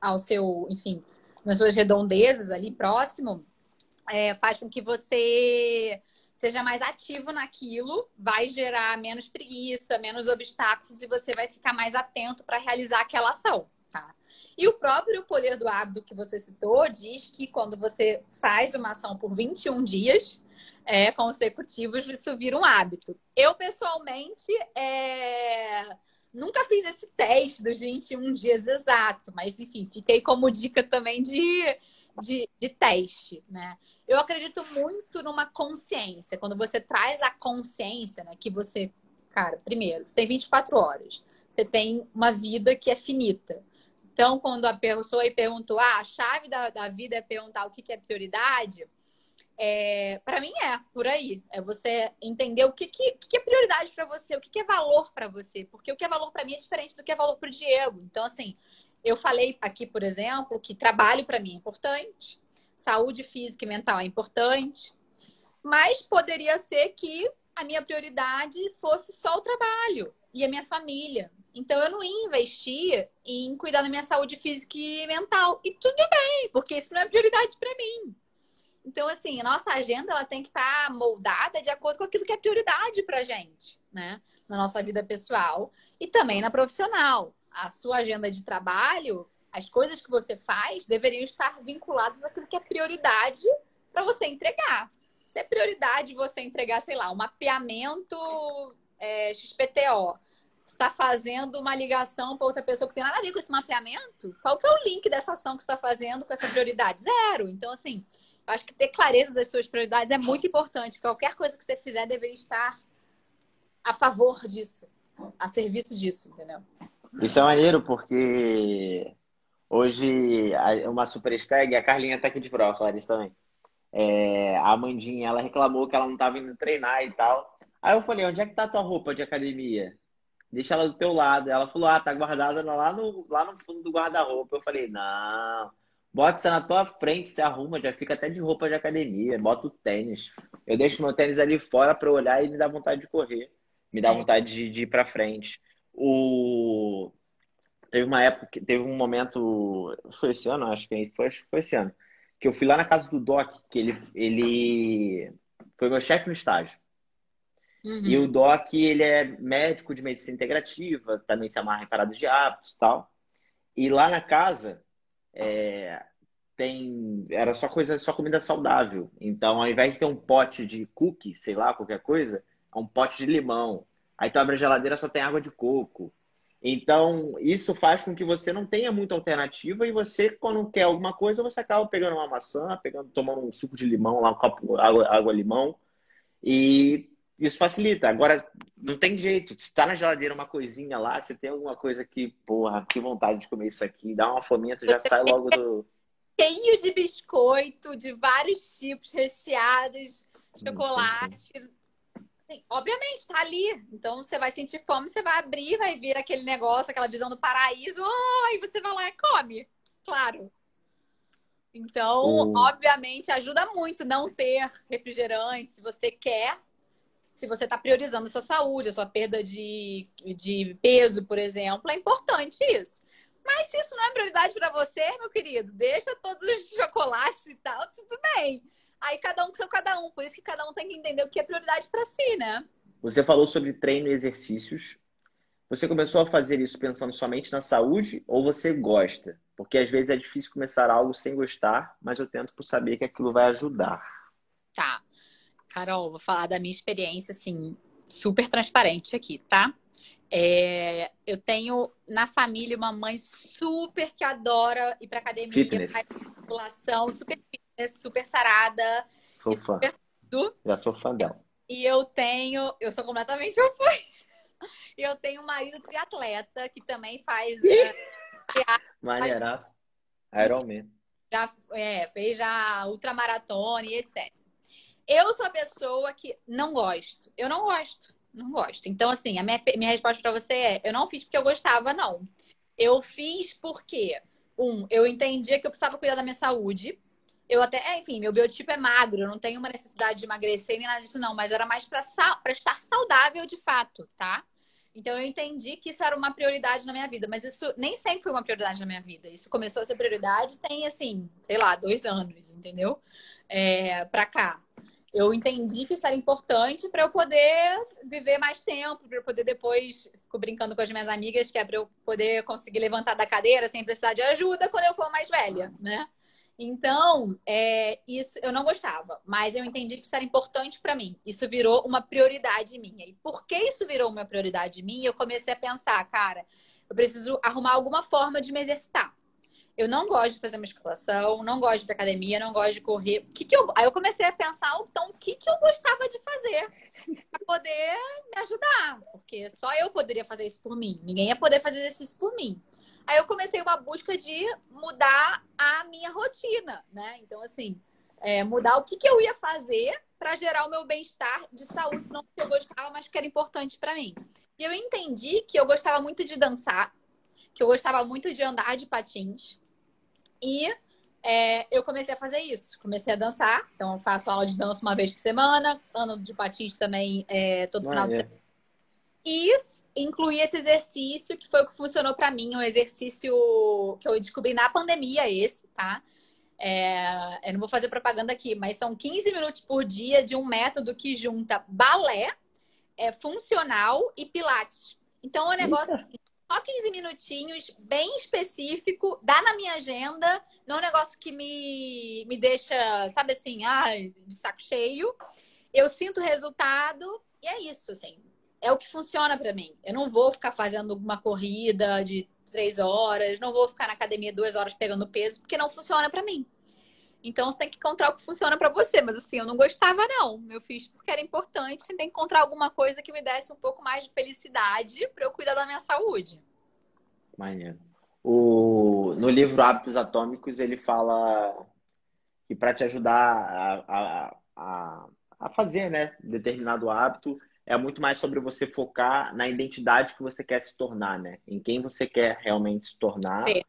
ao seu, enfim, nas suas redondezas ali próximo, é, faz com que você seja mais ativo naquilo, vai gerar menos preguiça, menos obstáculos e você vai ficar mais atento para realizar aquela ação. Tá? E o próprio poder do hábito que você citou diz que quando você faz uma ação por 21 dias é, consecutivos, isso vira um hábito. Eu, pessoalmente, é... nunca fiz esse teste dos 21 dias exato, mas enfim, fiquei como dica também de de, de teste, né? Eu acredito muito numa consciência. Quando você traz a consciência, né? Que você, cara, primeiro, você tem 24 horas. Você tem uma vida que é finita. Então, quando a pessoa aí perguntou, ah, a chave da, da vida é perguntar o que, que é prioridade, é, para mim é por aí. É você entender o que, que, que é prioridade para você, o que, que é valor para você. Porque o que é valor para mim é diferente do que é valor para o Diego. Então, assim, eu falei aqui, por exemplo, que trabalho para mim é importante, saúde física e mental é importante, mas poderia ser que a minha prioridade fosse só o trabalho e a minha família. Então eu não ia investir em cuidar da minha saúde física e mental. E tudo bem, porque isso não é prioridade para mim. Então, assim, a nossa agenda ela tem que estar tá moldada de acordo com aquilo que é prioridade para gente, né? Na nossa vida pessoal e também na profissional a sua agenda de trabalho, as coisas que você faz deveriam estar vinculadas àquilo que é prioridade para você entregar. Se é prioridade você entregar, sei lá, um mapeamento é, XPTO, está fazendo uma ligação para outra pessoa que tem nada a ver com esse mapeamento, qual que é o link dessa ação que está fazendo com essa prioridade? Zero. Então, assim, acho que ter clareza das suas prioridades é muito importante. Qualquer coisa que você fizer deveria estar a favor disso, a serviço disso, entendeu? Isso é maneiro porque hoje uma super stag, a Carlinha tá aqui de prova, Clarice também. É, a Amandinha, ela reclamou que ela não tava indo treinar e tal. Aí eu falei, onde é que tá a tua roupa de academia? Deixa ela do teu lado. Ela falou, ah, tá guardada lá no, lá no fundo do guarda-roupa. Eu falei, não, bota você na tua frente, se arruma, já fica até de roupa de academia, bota o tênis. Eu deixo meu tênis ali fora pra olhar e me dá vontade de correr. Me dá é. vontade de, de ir pra frente. O... teve uma época, teve um momento, foi esse ano, acho que foi, foi esse ano, que eu fui lá na casa do Doc, que ele, ele foi meu chefe no estágio. Uhum. E o Doc, ele é médico de medicina integrativa, também se amarra em paradas de hábitos e tal. E lá na casa, é, tem era só coisa, só comida saudável. Então, ao invés de ter um pote de cookie, sei lá, qualquer coisa, é um pote de limão. Aí tu abre a geladeira, só tem água de coco. Então, isso faz com que você não tenha muita alternativa e você, quando quer alguma coisa, você acaba pegando uma maçã, pegando, tomando um suco de limão, lá um copo água, água limão. E isso facilita. Agora, não tem jeito. Se tá na geladeira uma coisinha lá, você tem alguma coisa que, porra, que vontade de comer isso aqui, dá uma fominha, tu já sai logo do. Cheio de biscoito, de vários tipos, recheados, chocolate. Sim, obviamente, tá ali. Então você vai sentir fome, você vai abrir, vai vir aquele negócio, aquela visão do paraíso, oh, aí você vai lá e come. Claro. Então, uh. obviamente, ajuda muito não ter refrigerante. Se você quer, se você está priorizando a sua saúde, a sua perda de, de peso, por exemplo, é importante isso. Mas se isso não é prioridade para você, meu querido, deixa todos os chocolates e tal, tudo bem. Aí cada um com cada um, por isso que cada um tem que entender o que é prioridade para si, né? Você falou sobre treino e exercícios. Você começou a fazer isso pensando somente na saúde ou você gosta? Porque às vezes é difícil começar algo sem gostar, mas eu tento por saber que aquilo vai ajudar. Tá. Carol, vou falar da minha experiência, assim, super transparente aqui, tá? É, eu tenho na família uma mãe super que adora ir pra academia, fitness. faz musculação, super fitness, super sarada. Sou fã. Super. Já sou fã dela. E eu tenho, eu sou completamente oposta. E eu tenho um marido triatleta que também faz. é, Maneiraço. Ironman. Já é, fez já ultramaratona e etc. Eu sou a pessoa que não gosto. Eu não gosto. Não gosto. Então, assim, a minha, minha resposta para você é: eu não fiz porque eu gostava, não. Eu fiz porque, um, eu entendia que eu precisava cuidar da minha saúde. Eu até, é, enfim, meu biotipo é magro, eu não tenho uma necessidade de emagrecer nem nada disso, não, mas era mais para estar saudável de fato, tá? Então eu entendi que isso era uma prioridade na minha vida, mas isso nem sempre foi uma prioridade na minha vida. Isso começou a ser prioridade tem, assim, sei lá, dois anos, entendeu? É, pra cá eu entendi que isso era importante para eu poder viver mais tempo, para eu poder depois, fico brincando com as minhas amigas, que é para eu poder conseguir levantar da cadeira sem precisar de ajuda quando eu for mais velha, né? Então, é, isso eu não gostava, mas eu entendi que isso era importante para mim. Isso virou uma prioridade minha. E por que isso virou uma prioridade minha? Eu comecei a pensar, cara, eu preciso arrumar alguma forma de me exercitar eu não gosto de fazer musculação, não gosto de academia, não gosto de correr. Que que eu... Aí eu comecei a pensar, então, o que, que eu gostava de fazer para poder me ajudar? Porque só eu poderia fazer isso por mim. Ninguém ia poder fazer isso por mim. Aí eu comecei uma busca de mudar a minha rotina, né? Então, assim, é, mudar o que, que eu ia fazer para gerar o meu bem-estar de saúde, não porque eu gostava, mas que era importante para mim. E eu entendi que eu gostava muito de dançar, que eu gostava muito de andar de patins, e é, eu comecei a fazer isso. Comecei a dançar. Então, eu faço aula de dança uma vez por semana. Ano de patins também é, todo ah, final é. de semana. E incluí esse exercício, que foi o que funcionou para mim. Um exercício que eu descobri na pandemia, esse, tá? É, eu não vou fazer propaganda aqui, mas são 15 minutos por dia de um método que junta balé, é, funcional e pilates. Então, é um negócio assim, só 15 minutinhos, bem específico, dá na minha agenda, não é um negócio que me, me deixa, sabe assim, ai, de saco cheio. Eu sinto o resultado e é isso, assim. É o que funciona para mim. Eu não vou ficar fazendo uma corrida de três horas, não vou ficar na academia duas horas pegando peso, porque não funciona para mim. Então você tem que encontrar o que funciona para você. Mas assim, eu não gostava, não. Eu fiz porque era importante. Tem que encontrar alguma coisa que me desse um pouco mais de felicidade para eu cuidar da minha saúde. Maneiro. O, no livro Hábitos Atômicos, ele fala que para te ajudar a, a, a, fazer né, determinado hábito, é muito mais sobre você focar na identidade que você quer se tornar, né? Em quem você quer realmente se tornar. Sim.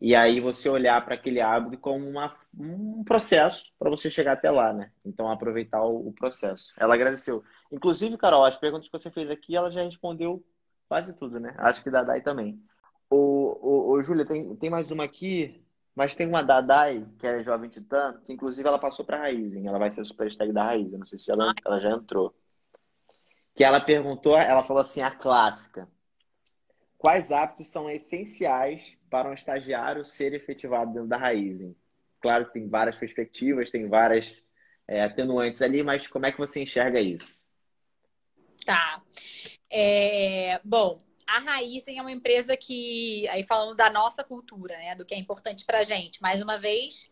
E aí você olhar para aquele hábito como uma, um processo para você chegar até lá, né? Então aproveitar o, o, processo. Ela agradeceu. Inclusive, Carol, as perguntas que você fez aqui, ela já respondeu quase tudo, né? Acho que da Dai também. Ô, ô, ô, Júlia, tem, tem mais uma aqui, mas tem uma da Dai, que é jovem titã, que inclusive ela passou para a Raizen. Ela vai ser super hashtag da Raizen, não sei se ela, ela já entrou. Que ela perguntou, ela falou assim, a clássica. Quais hábitos são essenciais para um estagiário ser efetivado dentro da Raizen? Claro que tem várias perspectivas, tem várias é, atenuantes ali, mas como é que você enxerga isso? Tá. É, bom, a Raizen é uma empresa que, aí falando da nossa cultura, né, do que é importante para gente, mais uma vez,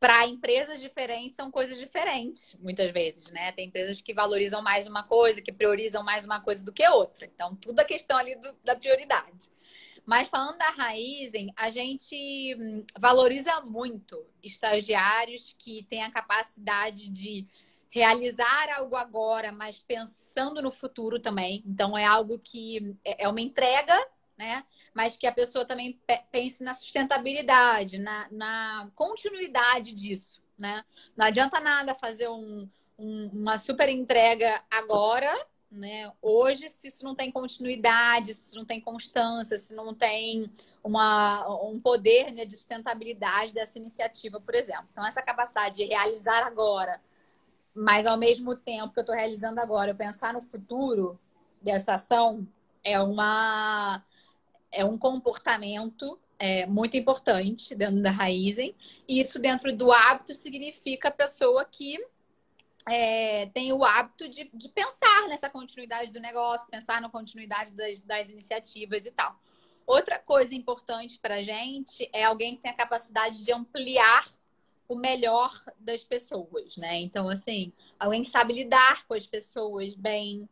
para empresas diferentes são coisas diferentes, muitas vezes, né? Tem empresas que valorizam mais uma coisa, que priorizam mais uma coisa do que outra. Então, tudo é questão ali do, da prioridade. Mas falando da Raizen, a gente hum, valoriza muito estagiários que têm a capacidade de realizar algo agora, mas pensando no futuro também. Então é algo que é, é uma entrega, né? Mas que a pessoa também pense na sustentabilidade, na, na continuidade disso, né? Não adianta nada fazer um, um, uma super entrega agora, né? Hoje, se isso não tem continuidade, se não tem constância, se não tem uma, um poder né, de sustentabilidade dessa iniciativa, por exemplo. Então, essa capacidade de realizar agora mas ao mesmo tempo que eu estou realizando agora, eu pensar no futuro dessa ação é uma é um comportamento é, muito importante dentro da Raizen. E isso dentro do hábito significa a pessoa que é, tem o hábito de, de, pensar nessa continuidade do negócio, pensar na continuidade das, das iniciativas e tal. Outra coisa importante para a gente é alguém que tem a capacidade de ampliar o melhor das pessoas, né? Então, assim, alguém que sabe lidar com as pessoas bem,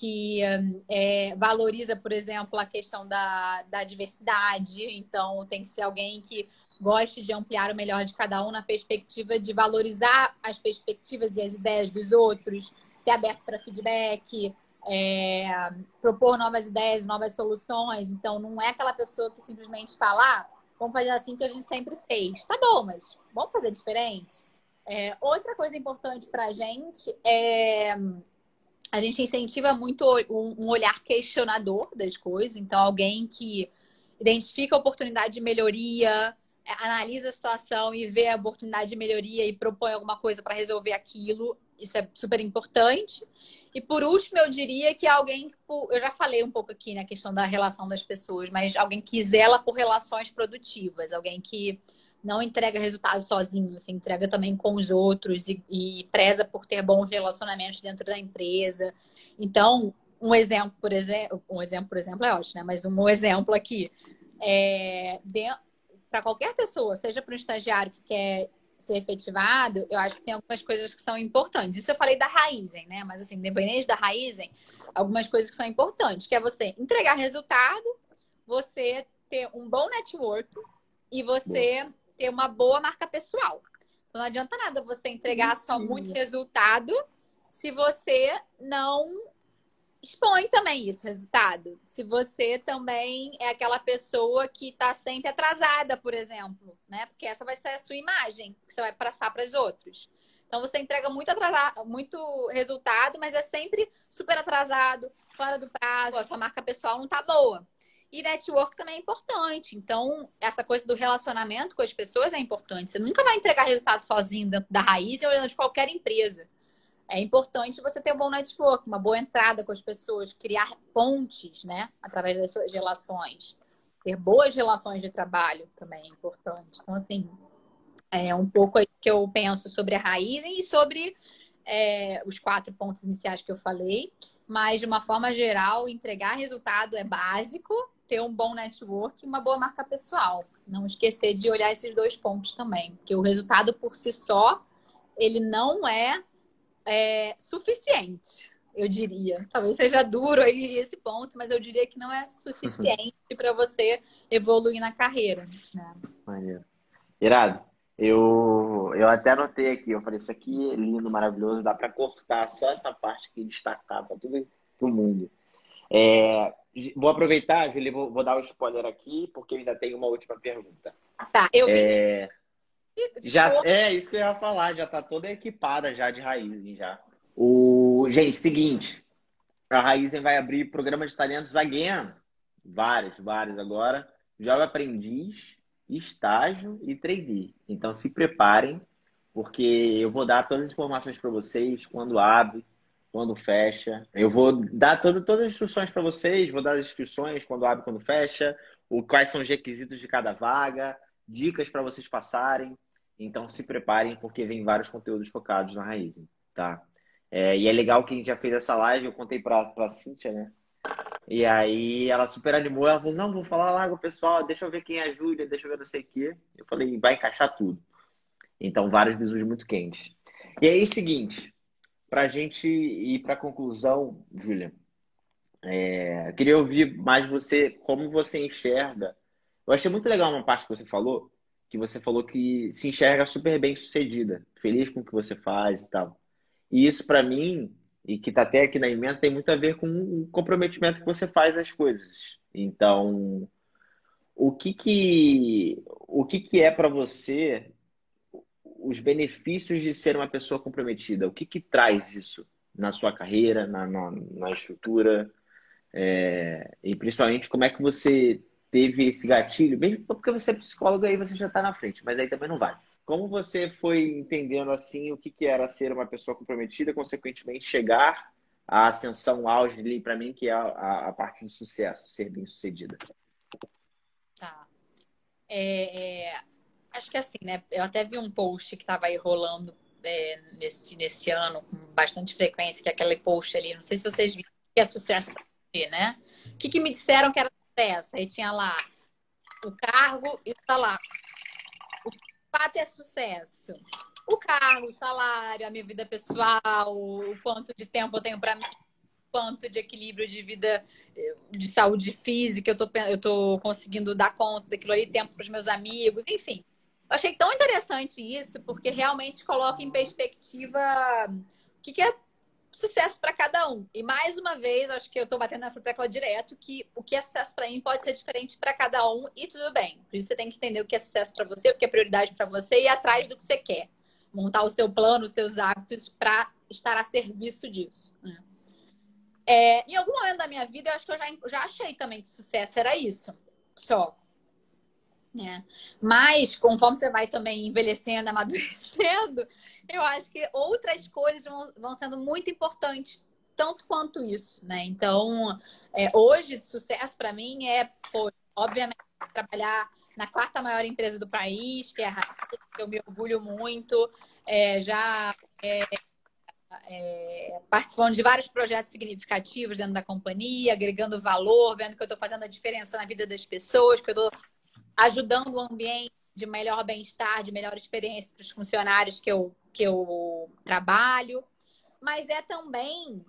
que é, valoriza, por exemplo, a questão da, da diversidade. Então, tem que ser alguém que goste de ampliar o melhor de cada um na perspectiva de valorizar as perspectivas e as ideias dos outros, ser aberto para feedback, é, propor novas ideias, novas soluções. Então, não é aquela pessoa que simplesmente fala, ah, vamos fazer assim que a gente sempre fez. Tá bom, mas vamos fazer diferente? É, outra coisa importante para a gente é a gente incentiva muito um, olhar questionador das coisas. Então, alguém que identifica a oportunidade de melhoria, é, analisa a situação e vê a oportunidade de melhoria e propõe alguma coisa para resolver aquilo. Isso é super importante. E por último, eu diria que alguém, tipo, eu já falei um pouco aqui na questão da relação das pessoas, mas alguém que zela por relações produtivas, alguém que não entrega resultados sozinho, assim, entrega também com os outros e, e preza por ter bons relacionamentos dentro da empresa. Então, um exemplo, por exemplo, um exemplo, por exemplo, é ótimo, né? Mas um exemplo aqui é para qualquer pessoa, seja para um estagiário que quer ser efetivado, eu acho que tem algumas coisas que são importantes. Isso eu falei da Raizen, né? Mas assim, independente da Raizen, algumas coisas que são importantes, que é você entregar resultado, você ter um bom network e você Boa. Ter uma boa marca pessoal. Então não adianta nada você entregar só muito resultado se você não expõe também esse resultado. Se você também é aquela pessoa que está sempre atrasada, por exemplo, né? Porque essa vai ser a sua imagem que você vai passar para os outros. Então você entrega muito atrasado, muito resultado, mas é sempre super atrasado, fora do prazo, a sua marca pessoal não tá boa. E network também é importante. Então, essa coisa do relacionamento com as pessoas é importante. Você nunca vai entregar resultado sozinho dentro da raiz ou de qualquer empresa é importante você ter um bom network, uma boa entrada com as pessoas, criar pontes, né, através das suas relações. Ter boas relações de trabalho também é importante. Então, assim, é um pouco aí que eu penso sobre a raiz e sobre é, os quatro pontos iniciais que eu falei. Mas, de uma forma geral, entregar resultado é básico, ter um bom network e uma boa marca pessoal. Não esquecer de olhar esses dois pontos também, porque o resultado por si só, ele não é é, suficiente, eu diria. Talvez seja duro aí esse ponto, mas eu diria que não é suficiente para você evoluir na carreira. Né? Irado. Eu, eu até anotei aqui, eu falei, isso aqui é lindo, maravilhoso, dá para cortar só essa parte aqui, destacar para todo o mundo. É, vou aproveitar, Julie, vou, vou, dar o um spoiler aqui, porque ainda tenho uma última pergunta. Tá, eu vi. É... Já é isso que eu ia falar, já tá toda equipada já de Raizen já. O gente, seguinte, a Raizen vai abrir programa de talentos again vários, vários agora. Jovem aprendiz, estágio e trainee. Então se preparem, porque eu vou dar todas as informações para vocês quando abre, quando fecha. Eu vou dar todo, todas as instruções para vocês, vou dar as inscrições quando abre, quando fecha, o, quais são os requisitos de cada vaga, dicas para vocês passarem. Então se preparem, porque vem vários conteúdos focados na Raizen, tá? É, e é legal que a gente já fez essa live, eu contei para a Cíntia, né? E aí ela super animou, ela falou, não, vou falar lá com o pessoal, deixa eu ver quem é a Júlia, deixa eu ver não sei o quê. Eu falei, vai encaixar tudo. Então, vários bisus muito quentes. E aí, seguinte, para a gente ir para a conclusão, Júlia, é, queria ouvir mais você, como você enxerga. Eu achei muito legal uma parte que você falou, que você falou que se enxerga super bem sucedida, feliz com o que você faz e tal. E isso, para mim, e que está até aqui na emenda, tem muito a ver com o comprometimento que você faz às coisas. Então, o que que, o que, que é para você os benefícios de ser uma pessoa comprometida? O que, que traz isso na sua carreira, na, na, na estrutura? É, e principalmente, como é que você teve esse gatilho? Mesmo porque você é psicólogo, aí você já está na frente, mas aí também não vai. Como você foi entendendo assim o que, que era ser uma pessoa comprometida, consequentemente chegar à ascensão auge ali para mim, que é a, a, parte do sucesso, ser bem sucedida? Tá. É, é, acho que assim, né? Eu até vi um post que estava aí rolando é, nesse, nesse ano com bastante frequência, que é aquele post ali, não sei se vocês viram, que é sucesso você, né? O que, que me disseram que era sucesso? Aí tinha lá o cargo e o salário para ter sucesso? O cargo, o salário, a minha vida pessoal, o quanto de tempo eu tenho para mim, quanto de equilíbrio de vida, de saúde física eu tô, eu tô conseguindo dar conta daquilo ali, tempo para os meus amigos, enfim. Eu achei tão interessante isso, porque realmente coloca em perspectiva o que, que é sucesso para cada um. E mais uma vez, acho que eu estou batendo nessa tecla direto que o que é sucesso para mim pode ser diferente para cada um e tudo bem. Por isso você tem que entender o que é sucesso para você, o que é prioridade para você e ir atrás do que você quer. Montar o seu plano, os seus hábitos para estar a serviço disso. Né? É, em algum momento da minha vida, eu acho que eu já, já achei também que sucesso era isso. Só. É. Mas, conforme você vai também envelhecendo, amadurecendo, eu acho que outras coisas vão, vão sendo muito importantes, tanto quanto isso, né? Então, é, hoje, sucesso para mim é, pô, obviamente, trabalhar na quarta maior empresa do país, que é a Raíssa, que eu me orgulho muito, é, já é, é, participando de vários projetos significativos dentro da companhia, agregando valor, vendo que eu estou fazendo a diferença na vida das pessoas, que eu estou ajudando o ambiente de melhor bem-estar, de melhor experiência para os funcionários que eu, que eu trabalho. Mas é também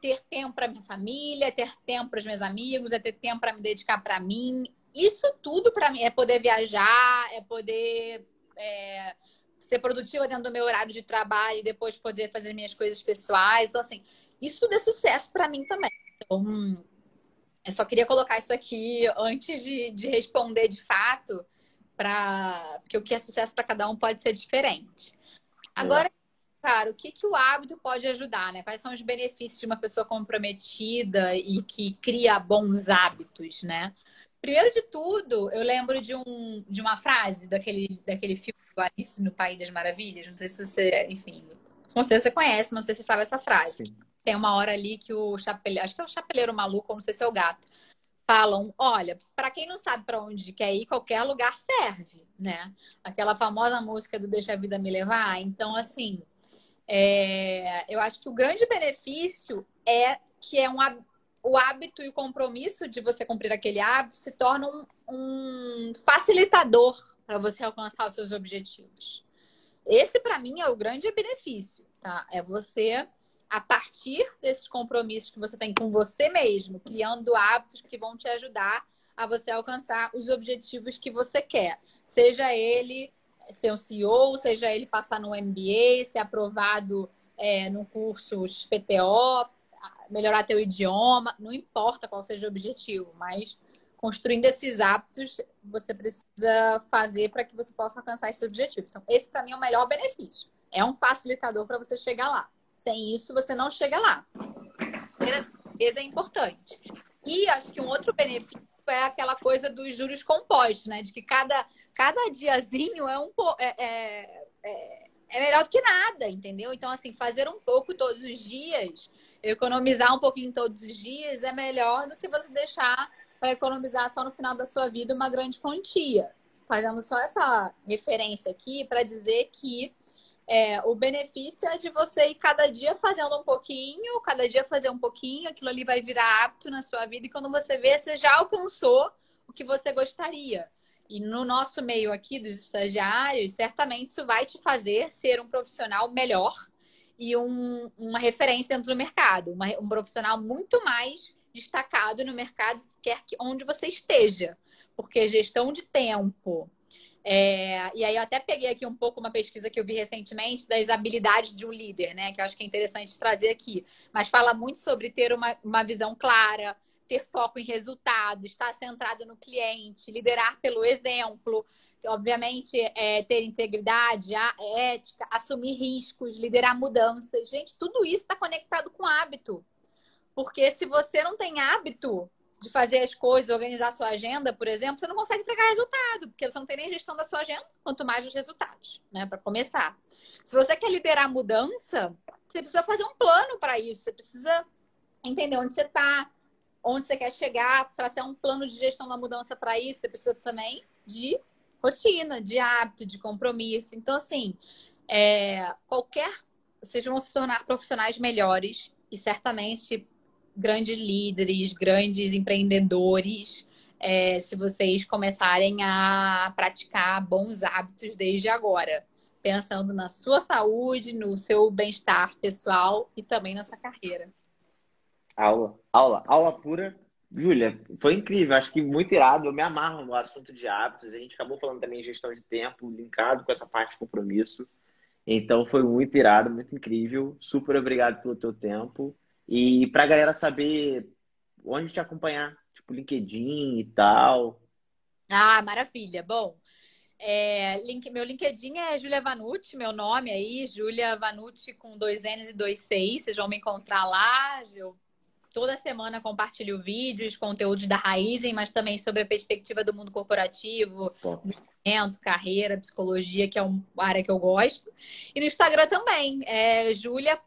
ter tempo para minha família, ter tempo para os meus amigos, é ter tempo para me dedicar para mim. Isso tudo para mim é poder viajar, é poder é, ser produtiva dentro do meu horário de trabalho e depois poder fazer minhas coisas pessoais. Então, assim, isso tudo é sucesso para mim também. Então, eu só queria colocar isso aqui antes de, de responder de fato, para porque o que é sucesso para cada um pode ser diferente. Agora, é. cara, o que, que o hábito pode ajudar, né? Quais são os benefícios de uma pessoa comprometida e que cria bons hábitos, né? Primeiro de tudo, eu lembro de, um, de uma frase daquele, daquele filme do Alice no País das Maravilhas. Não sei se você, enfim, com certeza você conhece, mas não sei se você sabe essa frase. Sim tem uma hora ali que o chapeleiro, acho que é o chapeleiro maluco, não sei se é o gato, falam: olha, para quem não sabe para onde quer ir, qualquer lugar serve, né? Aquela famosa música do Deixa a Vida Me Levar. Então, assim, é, eu acho que o grande benefício é que é um, o hábito e o compromisso de você cumprir aquele hábito se torna um, um facilitador para você alcançar os seus objetivos. Esse, para mim, é o grande benefício, tá? É você a partir desses compromissos que você tem com você mesmo, criando hábitos que vão te ajudar a você alcançar os objetivos que você quer. Seja ele ser um CEO, seja ele passar no MBA, ser aprovado é, no curso XPTO, melhorar teu idioma, não importa qual seja o objetivo, mas construindo esses hábitos, você precisa fazer para que você possa alcançar esses objetivos. Então, esse para mim é o melhor benefício. É um facilitador para você chegar lá. Sem isso, você não chega lá. Esse é importante. E acho que um outro benefício é aquela coisa dos juros compostos, né? De que cada, cada diazinho é um é, é, é, é melhor do que nada, entendeu? Então, assim, fazer um pouco todos os dias, economizar um pouquinho todos os dias é melhor do que você deixar para economizar só no final da sua vida uma grande quantia. Fazendo só essa referência aqui para dizer que é, o benefício é de você ir cada dia fazendo um pouquinho, cada dia fazer um pouquinho, aquilo ali vai virar hábito na sua vida e quando você vê, você já alcançou o que você gostaria. E no nosso meio aqui dos estagiários, certamente isso vai te fazer ser um profissional melhor e um, uma referência dentro do mercado, uma, um profissional muito mais destacado no mercado, quer que onde você esteja. Porque gestão de tempo, é, e aí eu até peguei aqui um pouco uma pesquisa que eu vi recentemente das habilidades de um líder, né? Que eu acho que é interessante trazer aqui. Mas fala muito sobre ter uma, uma visão clara, ter foco em resultados, estar centrado no cliente, liderar pelo exemplo. Obviamente, é, ter integridade, ética, assumir riscos, liderar mudanças. Gente, tudo isso está conectado com hábito. Porque se você não tem hábito, de fazer as coisas, organizar sua agenda, por exemplo, você não consegue entregar resultado, porque você não tem nem gestão da sua agenda, quanto mais os resultados, né? Para começar. Se você quer liderar mudança, você precisa fazer um plano para isso, você precisa entender onde você está, onde você quer chegar, traçar um plano de gestão da mudança para isso, você precisa também de rotina, de hábito, de compromisso. Então, assim, é, qualquer. Vocês vão se tornar profissionais melhores e certamente grandes líderes, grandes empreendedores, é, se vocês começarem a praticar bons hábitos desde agora, pensando na sua saúde, no seu bem-estar pessoal e também na sua carreira. Aula, aula, aula pura. Júlia, foi incrível, acho que muito irado. Eu me amarro no assunto de hábitos. A gente acabou falando também de gestão de tempo, linkado com essa parte de compromisso. Então foi muito irado, muito incrível. Super obrigado pelo teu tempo. E para a galera saber onde te acompanhar, tipo LinkedIn e tal. Ah, maravilha. Bom, é, link, meu LinkedIn é Julia Vanucci, meu nome aí, Julia Vanucci com dois N's e dois Cs. Vocês vão me encontrar lá. Eu toda semana compartilho vídeos, conteúdos da Raizen, mas também sobre a perspectiva do mundo corporativo, desenvolvimento, carreira, psicologia, que é uma área que eu gosto. E no Instagram também, é julia.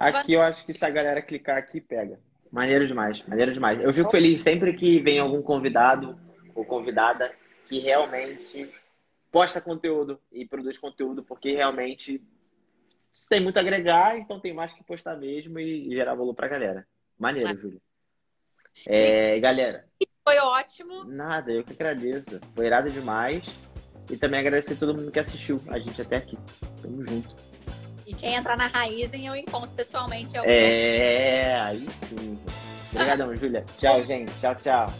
Aqui eu acho que se a galera clicar aqui, pega. Maneiro demais, maneiro demais. Eu fico feliz sempre que vem algum convidado ou convidada que realmente posta conteúdo e produz conteúdo, porque realmente tem muito a agregar, então tem mais que postar mesmo e gerar valor pra galera. Maneiro, ah. Júlia. É, galera. Foi ótimo. Nada, eu que agradeço. Foi irado demais. E também agradecer a todo mundo que assistiu a gente até aqui. Tamo junto. E quem entrar na Raizen, eu encontro pessoalmente. É, aí sim. Obrigadão, Júlia. Tchau, gente. Tchau, tchau.